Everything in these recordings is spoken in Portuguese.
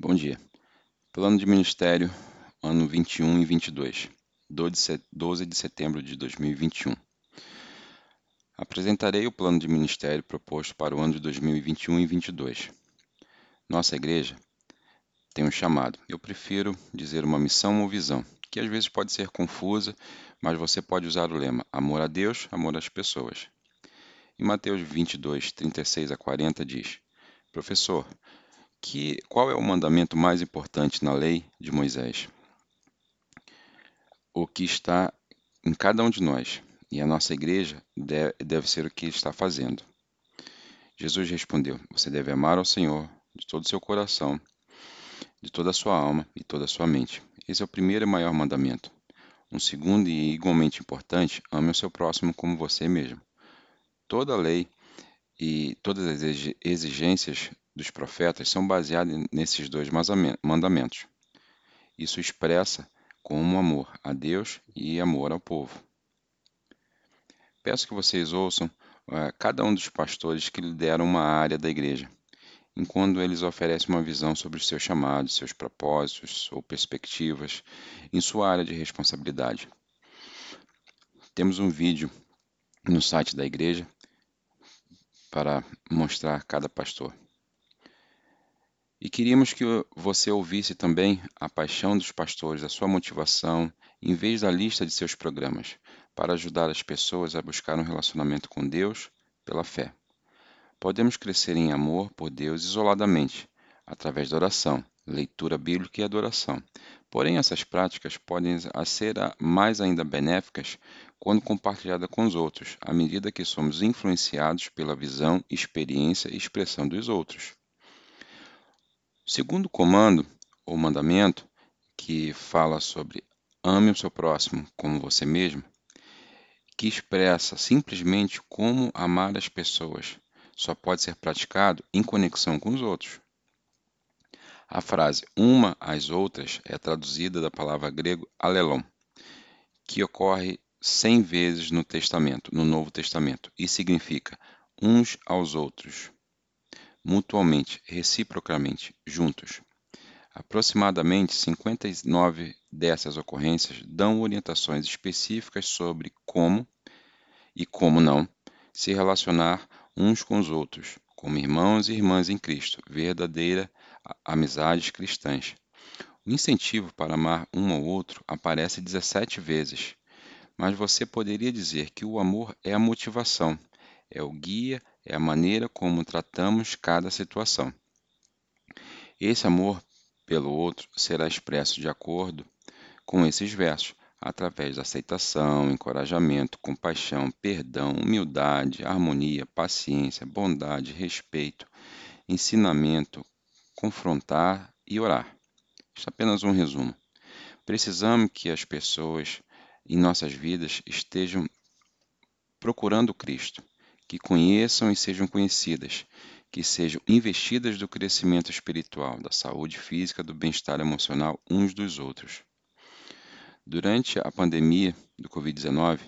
Bom dia. Plano de Ministério, ano 21 e 22, 12 de setembro de 2021. Apresentarei o plano de ministério proposto para o ano de 2021 e 22. Nossa igreja tem um chamado. Eu prefiro dizer uma missão ou visão, que às vezes pode ser confusa, mas você pode usar o lema amor a Deus, amor às pessoas. Em Mateus 22, 36 a 40 diz: Professor, que, qual é o mandamento mais importante na lei de Moisés? O que está em cada um de nós, e a nossa igreja deve, ser o que está fazendo. Jesus respondeu: Você deve amar ao Senhor de todo o seu coração, de toda a sua alma e toda a sua mente. Esse é o primeiro e maior mandamento. Um segundo e igualmente importante: ame o seu próximo como você mesmo. Toda a lei e todas as exigências dos profetas são baseadas nesses dois mandamentos. Isso expressa como amor a Deus e amor ao povo. Peço que vocês ouçam uh, cada um dos pastores que lideram uma área da igreja, enquanto eles oferecem uma visão sobre os seus chamados, seus propósitos ou perspectivas em sua área de responsabilidade. Temos um vídeo no site da igreja para mostrar cada pastor. E queríamos que você ouvisse também a paixão dos pastores, a sua motivação, em vez da lista de seus programas, para ajudar as pessoas a buscar um relacionamento com Deus pela fé. Podemos crescer em amor por Deus isoladamente, através da oração, leitura bíblica e adoração. Porém, essas práticas podem ser mais ainda benéficas quando compartilhadas com os outros, à medida que somos influenciados pela visão, experiência e expressão dos outros. Segundo comando, ou mandamento, que fala sobre ame o seu próximo como você mesmo, que expressa simplesmente como amar as pessoas, só pode ser praticado em conexão com os outros. A frase uma às outras é traduzida da palavra grego alelon, que ocorre cem vezes no Testamento, no Novo Testamento, e significa uns aos outros mutuamente, reciprocamente, juntos. Aproximadamente 59 dessas ocorrências dão orientações específicas sobre como e como não se relacionar uns com os outros, como irmãos e irmãs em Cristo, verdadeira amizades cristãs. O incentivo para amar um ao outro aparece 17 vezes, mas você poderia dizer que o amor é a motivação, é o guia, é a maneira como tratamos cada situação. Esse amor pelo outro será expresso de acordo com esses versos, através da aceitação, encorajamento, compaixão, perdão, humildade, harmonia, paciência, bondade, respeito, ensinamento, confrontar e orar. Isto é apenas um resumo. Precisamos que as pessoas em nossas vidas estejam procurando Cristo, que conheçam e sejam conhecidas, que sejam investidas do crescimento espiritual, da saúde física, do bem-estar emocional uns dos outros. Durante a pandemia do Covid-19,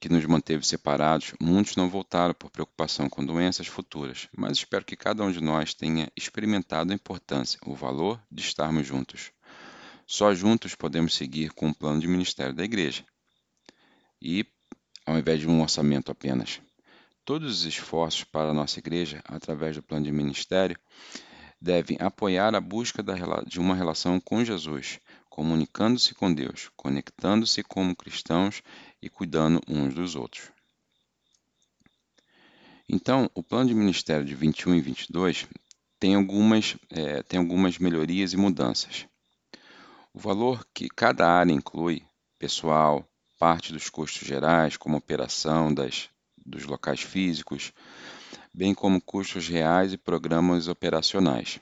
que nos manteve separados, muitos não voltaram por preocupação com doenças futuras, mas espero que cada um de nós tenha experimentado a importância, o valor de estarmos juntos. Só juntos podemos seguir com o plano de ministério da igreja. E ao invés de um orçamento apenas. Todos os esforços para a nossa igreja, através do plano de ministério, devem apoiar a busca de uma relação com Jesus, comunicando-se com Deus, conectando-se como cristãos e cuidando uns dos outros. Então, o plano de ministério de 21 e 22 tem algumas, é, tem algumas melhorias e mudanças. O valor que cada área inclui, pessoal, parte dos custos gerais, como operação das dos locais físicos, bem como custos reais e programas operacionais.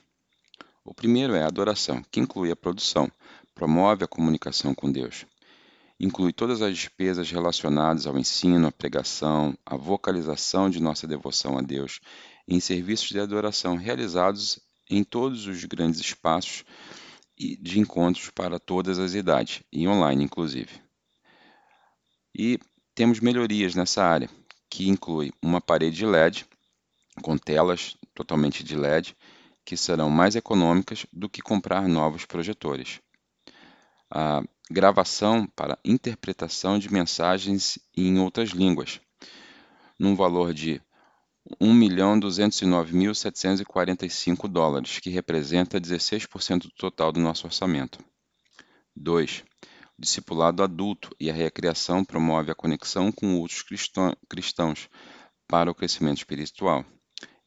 O primeiro é a adoração, que inclui a produção, promove a comunicação com Deus. Inclui todas as despesas relacionadas ao ensino, à pregação, à vocalização de nossa devoção a Deus em serviços de adoração realizados em todos os grandes espaços de encontros para todas as idades, e online inclusive. E temos melhorias nessa área, que inclui uma parede LED com telas totalmente de LED, que serão mais econômicas do que comprar novos projetores. A gravação para interpretação de mensagens em outras línguas, num valor de 1.209.745 dólares, que representa 16% do total do nosso orçamento. 2. Discipulado adulto e a recreação promove a conexão com outros cristãos para o crescimento espiritual.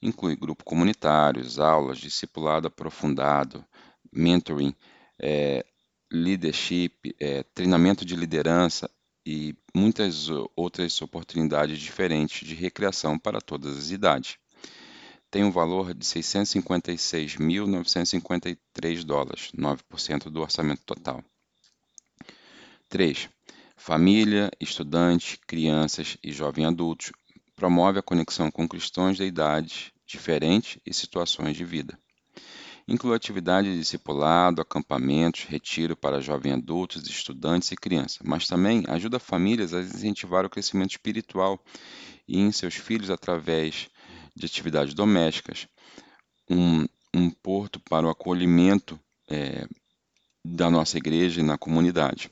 Inclui grupo comunitários, aulas, discipulado aprofundado, mentoring, é, leadership, é, treinamento de liderança e muitas outras oportunidades diferentes de recreação para todas as idades. Tem um valor de 656.953 dólares, 9% do orçamento total. 3. Família, estudante, crianças e jovens adultos promove a conexão com cristãos de idades diferentes e situações de vida. Inclui atividades de discipulado, acampamentos, retiro para jovens adultos, estudantes e crianças, mas também ajuda famílias a incentivar o crescimento espiritual e em seus filhos através de atividades domésticas, um, um porto para o acolhimento é, da nossa igreja e na comunidade.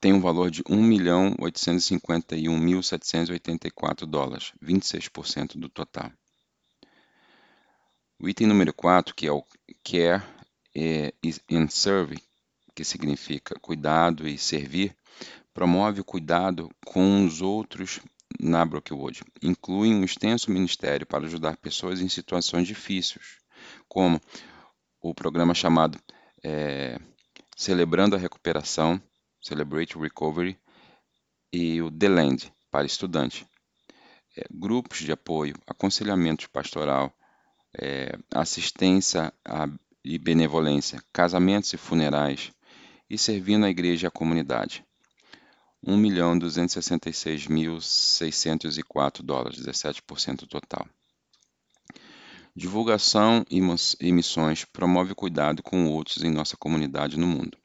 Tem um valor de 1.851.784 dólares, 26% do total. O item número 4, que é o Care and Serve, que significa cuidado e servir, promove o cuidado com os outros na Brookwood. Inclui um extenso ministério para ajudar pessoas em situações difíceis, como o programa chamado é, Celebrando a Recuperação, Celebrate Recovery, e o The Land, para estudante. É, grupos de apoio, aconselhamento pastoral, é, assistência a, e benevolência, casamentos e funerais, e servindo a igreja e a comunidade. 1.266.604 dólares, 17% total. Divulgação e missões promove cuidado com outros em nossa comunidade no mundo.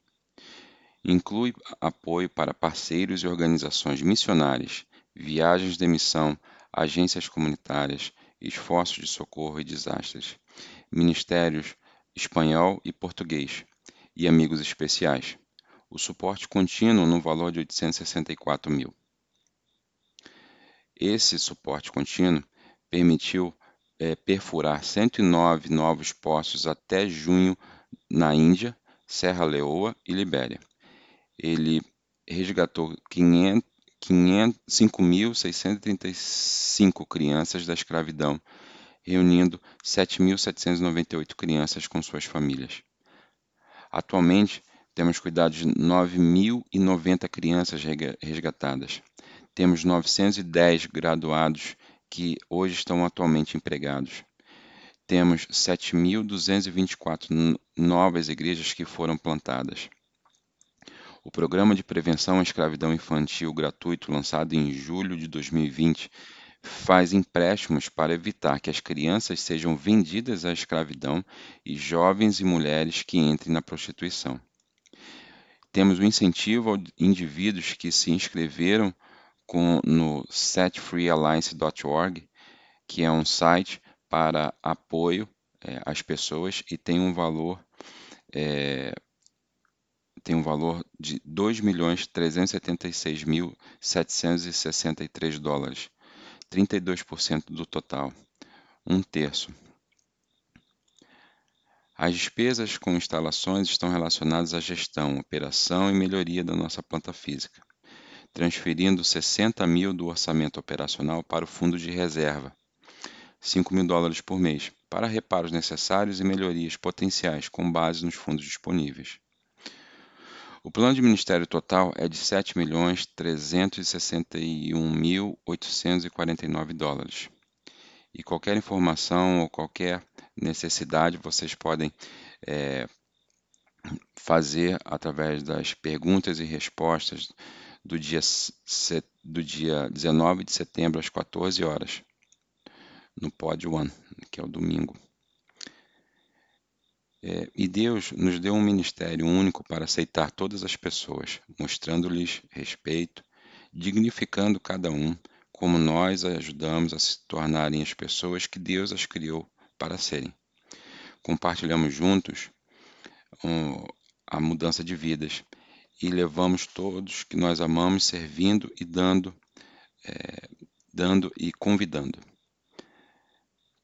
Inclui apoio para parceiros e organizações missionárias, viagens de missão, agências comunitárias, esforços de socorro e desastres, ministérios espanhol e português, e amigos especiais. O suporte contínuo no valor de 864 mil. Esse suporte contínuo permitiu é, perfurar 109 novos poços até junho na Índia, Serra Leoa e Libéria. Ele resgatou 500 5.635 crianças da escravidão, reunindo 7.798 crianças com suas famílias. Atualmente, temos cuidado de 9.090 crianças resgatadas. Temos 910 graduados que hoje estão atualmente empregados. Temos 7.224 novas igrejas que foram plantadas. O Programa de Prevenção à Escravidão Infantil gratuito, lançado em julho de 2020, faz empréstimos para evitar que as crianças sejam vendidas à escravidão e jovens e mulheres que entrem na prostituição. Temos o um incentivo a indivíduos que se inscreveram com, no setfreealliance.org, que é um site para apoio é, às pessoas e tem um valor é, tem um valor de 2.376.763 dólares, 32% do total, um terço. As despesas com instalações estão relacionadas à gestão, operação e melhoria da nossa planta física, transferindo 60 mil do orçamento operacional para o fundo de reserva, 5 mil dólares por mês, para reparos necessários e melhorias potenciais com base nos fundos disponíveis. O plano de ministério total é de 7.361.849 dólares. E qualquer informação ou qualquer necessidade vocês podem é, fazer através das perguntas e respostas do dia, do dia 19 de setembro às 14 horas, no Pod One, que é o domingo. É, e Deus nos deu um ministério único para aceitar todas as pessoas, mostrando-lhes respeito, dignificando cada um, como nós ajudamos a se tornarem as pessoas que Deus as criou para serem. Compartilhamos juntos um, a mudança de vidas e levamos todos que nós amamos servindo e dando, é, dando e convidando.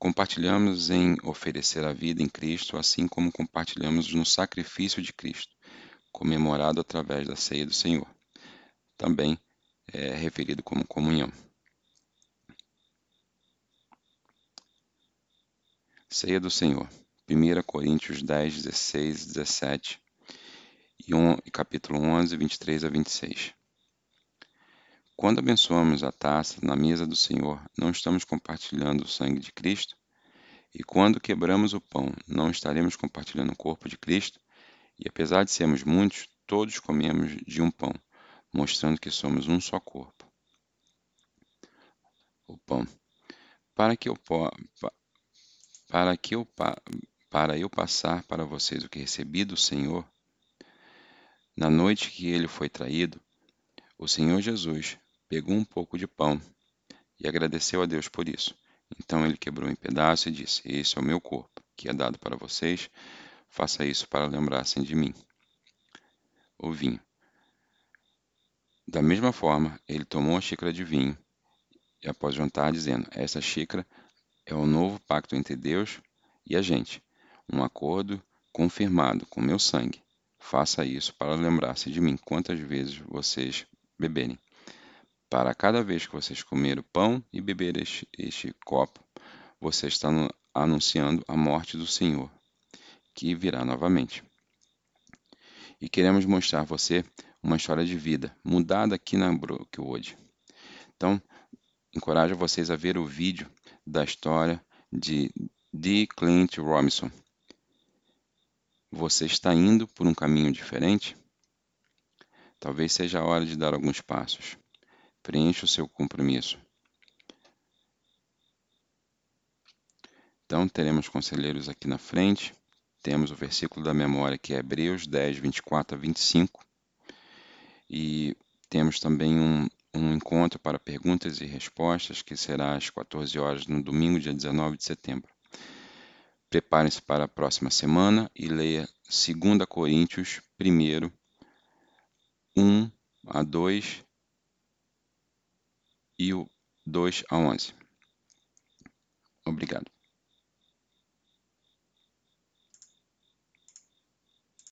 Compartilhamos em oferecer a vida em Cristo, assim como compartilhamos no sacrifício de Cristo, comemorado através da ceia do Senhor, também é referido como comunhão. Ceia do Senhor, 1 Coríntios 10, 16, 17 e, 1, capítulo 11, 23 a 26. Quando abençoamos a taça na mesa do Senhor, não estamos compartilhando o sangue de Cristo? E quando quebramos o pão, não estaremos compartilhando o corpo de Cristo? E apesar de sermos muitos, todos comemos de um pão, mostrando que somos um só corpo. O pão. Para que eu, para que eu, para eu passar para vocês o que recebi do Senhor, na noite que ele foi traído, o Senhor Jesus pegou um pouco de pão e agradeceu a Deus por isso. Então ele quebrou em pedaços e disse: Esse é o meu corpo, que é dado para vocês. Faça isso para lembrar-se de mim. O vinho. Da mesma forma, ele tomou a xícara de vinho e, após jantar, dizendo: Essa xícara é o novo pacto entre Deus e a gente, um acordo confirmado com meu sangue. Faça isso para lembrar-se de mim quantas vezes vocês beberem. Para cada vez que vocês comer o pão e beber este, este copo, você está no, anunciando a morte do Senhor, que virá novamente. E queremos mostrar a você uma história de vida mudada aqui na Brookwood. Então, encorajo vocês a ver o vídeo da história de D. Clint Robinson. Você está indo por um caminho diferente? Talvez seja a hora de dar alguns passos. Preencha o seu compromisso. Então, teremos conselheiros aqui na frente. Temos o versículo da memória que é Hebreus 10, 24 a 25. E temos também um, um encontro para perguntas e respostas que será às 14 horas no domingo, dia 19 de setembro. Preparem-se para a próxima semana e leia 2 Coríntios 1, 1 a 2 e o 2 a 11. Obrigado.